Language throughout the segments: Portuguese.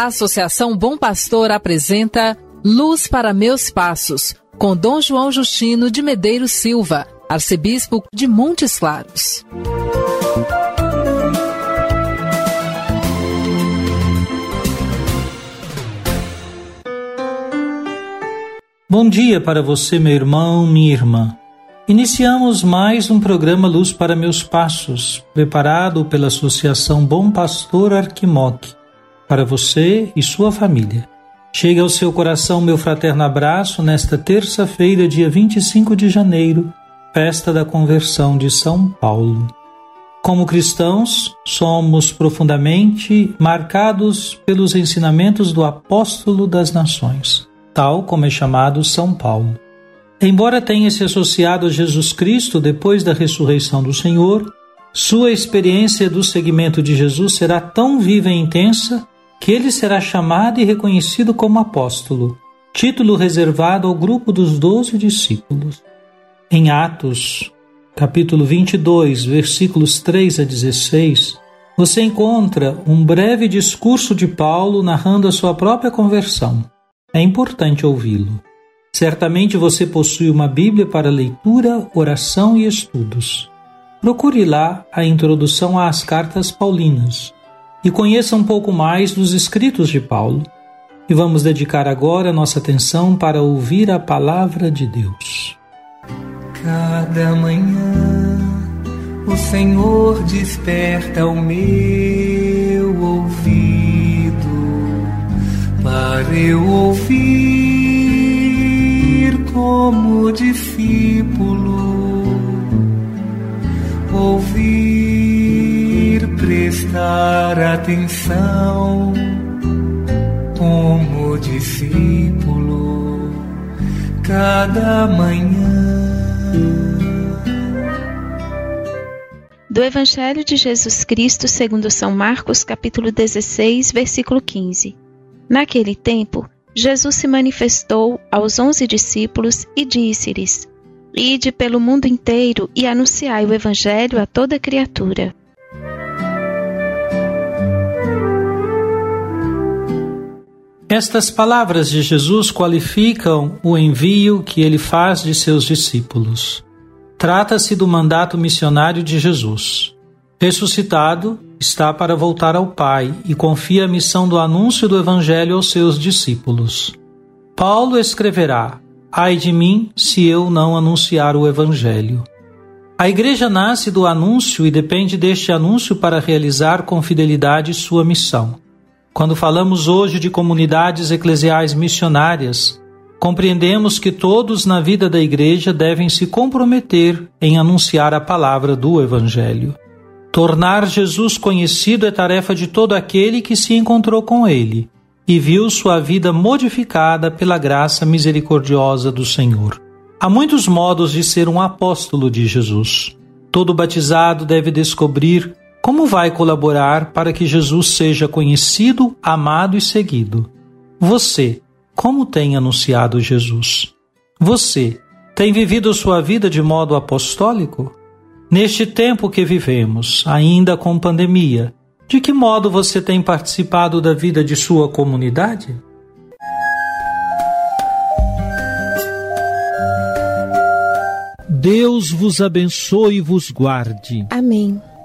A Associação Bom Pastor apresenta Luz para Meus Passos, com Dom João Justino de Medeiros Silva, arcebispo de Montes Claros. Bom dia para você, meu irmão, minha irmã. Iniciamos mais um programa Luz para Meus Passos, preparado pela Associação Bom Pastor Arquimoc, para você e sua família. Chega ao seu coração meu fraterno abraço nesta terça-feira, dia 25 de janeiro, festa da conversão de São Paulo. Como cristãos, somos profundamente marcados pelos ensinamentos do apóstolo das nações, tal como é chamado São Paulo. Embora tenha se associado a Jesus Cristo depois da ressurreição do Senhor, sua experiência do seguimento de Jesus será tão viva e intensa que ele será chamado e reconhecido como apóstolo, título reservado ao grupo dos doze discípulos. Em Atos, capítulo 22, versículos 3 a 16, você encontra um breve discurso de Paulo narrando a sua própria conversão. É importante ouvi-lo. Certamente você possui uma Bíblia para leitura, oração e estudos. Procure lá a introdução às cartas paulinas e conheça um pouco mais dos escritos de Paulo. E vamos dedicar agora nossa atenção para ouvir a palavra de Deus. Cada manhã o Senhor desperta o meu ouvido para eu ouvir como discípulo, prestar atenção como discípulo, cada manhã. Do Evangelho de Jesus Cristo segundo São Marcos, capítulo 16, versículo 15. Naquele tempo, Jesus se manifestou aos onze discípulos e disse-lhes: Ide pelo mundo inteiro e anunciai o Evangelho a toda criatura. Estas palavras de Jesus qualificam o envio que ele faz de seus discípulos. Trata-se do mandato missionário de Jesus. Ressuscitado, está para voltar ao Pai e confia a missão do anúncio do Evangelho aos seus discípulos. Paulo escreverá: Ai de mim se eu não anunciar o Evangelho. A igreja nasce do anúncio e depende deste anúncio para realizar com fidelidade sua missão. Quando falamos hoje de comunidades eclesiais missionárias, compreendemos que todos na vida da igreja devem se comprometer em anunciar a palavra do Evangelho. Tornar Jesus conhecido é tarefa de todo aquele que se encontrou com ele e viu sua vida modificada pela graça misericordiosa do Senhor. Há muitos modos de ser um apóstolo de Jesus. Todo batizado deve descobrir como vai colaborar para que Jesus seja conhecido, amado e seguido? Você, como tem anunciado Jesus? Você, tem vivido sua vida de modo apostólico? Neste tempo que vivemos, ainda com pandemia, de que modo você tem participado da vida de sua comunidade? Deus vos abençoe e vos guarde. Amém.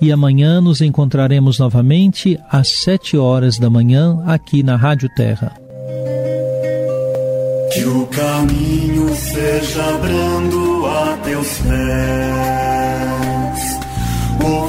e amanhã nos encontraremos novamente às sete horas da manhã aqui na Rádio Terra. Que o caminho seja brando a teus pés. O